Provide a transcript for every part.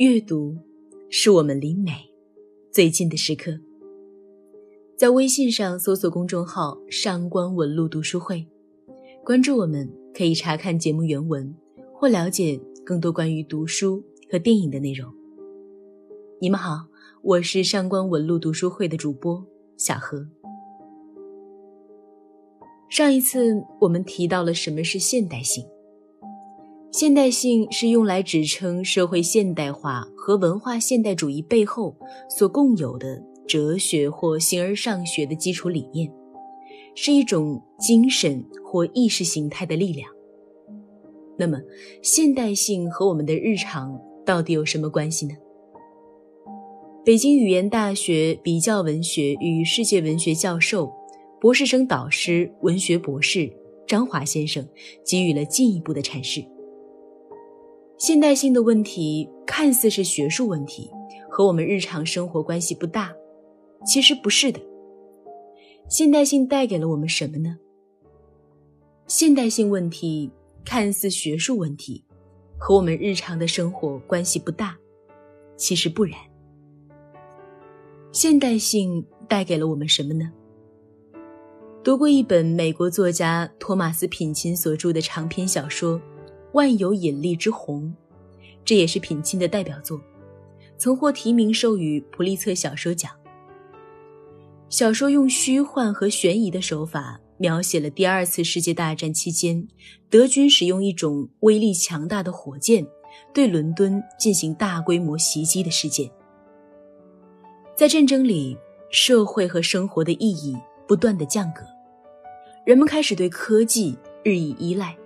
阅读是我们离美最近的时刻。在微信上搜索公众号“上官文露读书会”，关注我们，可以查看节目原文或了解更多关于读书和电影的内容。你们好，我是上官文露读书会的主播小何。上一次我们提到了什么是现代性。现代性是用来指称社会现代化和文化现代主义背后所共有的哲学或形而上学的基础理念，是一种精神或意识形态的力量。那么，现代性和我们的日常到底有什么关系呢？北京语言大学比较文学与世界文学教授、博士生导师、文学博士张华先生给予了进一步的阐释。现代性的问题看似是学术问题，和我们日常生活关系不大，其实不是的。现代性带给了我们什么呢？现代性问题看似学术问题，和我们日常的生活关系不大，其实不然。现代性带给了我们什么呢？读过一本美国作家托马斯品钦所著的长篇小说。万有引力之虹，这也是品钦的代表作，曾获提名授予普利策小说奖。小说用虚幻和悬疑的手法，描写了第二次世界大战期间德军使用一种威力强大的火箭对伦敦进行大规模袭击的事件。在战争里，社会和生活的意义不断的降格，人们开始对科技日益依赖。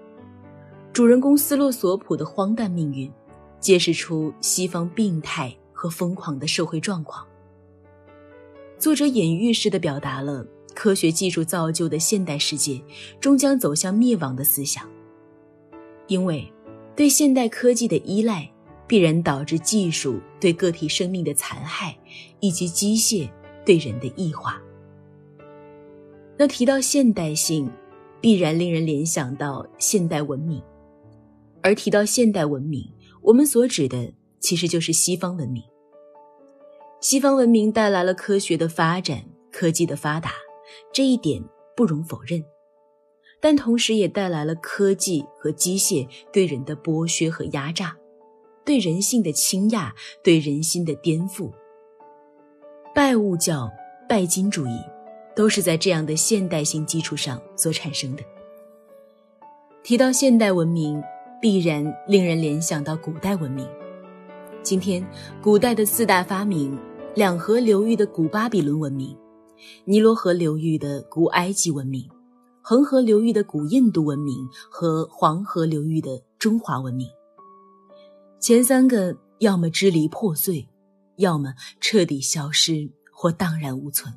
主人公斯洛索普的荒诞命运，揭示出西方病态和疯狂的社会状况。作者隐喻式的表达了科学技术造就的现代世界终将走向灭亡的思想，因为对现代科技的依赖必然导致技术对个体生命的残害，以及机械对人的异化。那提到现代性，必然令人联想到现代文明。而提到现代文明，我们所指的其实就是西方文明。西方文明带来了科学的发展、科技的发达，这一点不容否认。但同时也带来了科技和机械对人的剥削和压榨，对人性的倾轧，对人心的颠覆。拜物教、拜金主义，都是在这样的现代性基础上所产生的。提到现代文明。必然令人联想到古代文明。今天，古代的四大发明：两河流域的古巴比伦文明，尼罗河流域的古埃及文明，恒河流域的古印度文明和黄河流域的中华文明。前三个要么支离破碎，要么彻底消失或荡然无存，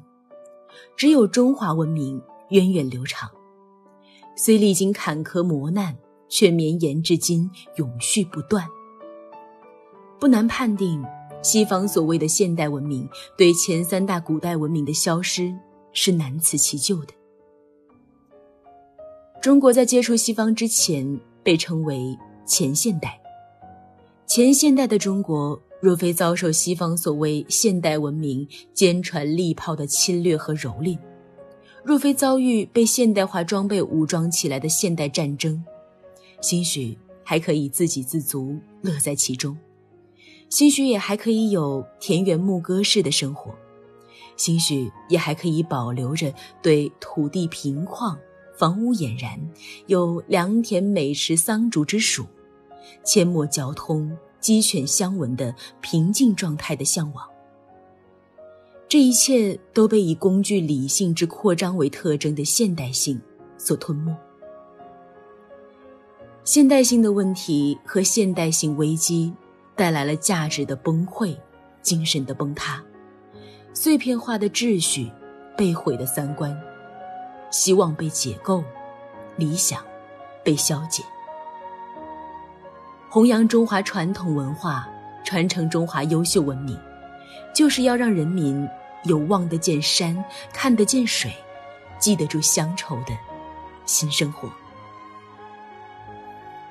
只有中华文明源远流长，虽历经坎坷磨难。却绵延至今，永续不断。不难判定，西方所谓的现代文明对前三大古代文明的消失是难辞其咎的。中国在接触西方之前被称为前现代。前现代的中国，若非遭受西方所谓现代文明坚船利炮的侵略和蹂躏，若非遭遇被现代化装备武装起来的现代战争，兴许还可以自给自足，乐在其中；兴许也还可以有田园牧歌式的生活；兴许也还可以保留着对土地平旷、房屋俨然、有良田美池桑竹之属、阡陌交通、鸡犬相闻的平静状态的向往。这一切都被以工具理性之扩张为特征的现代性所吞没。现代性的问题和现代性危机，带来了价值的崩溃、精神的崩塌、碎片化的秩序、被毁的三观、希望被解构、理想被消解。弘扬中华传统文化，传承中华优秀文明，就是要让人民有望得见山、看得见水、记得住乡愁的新生活。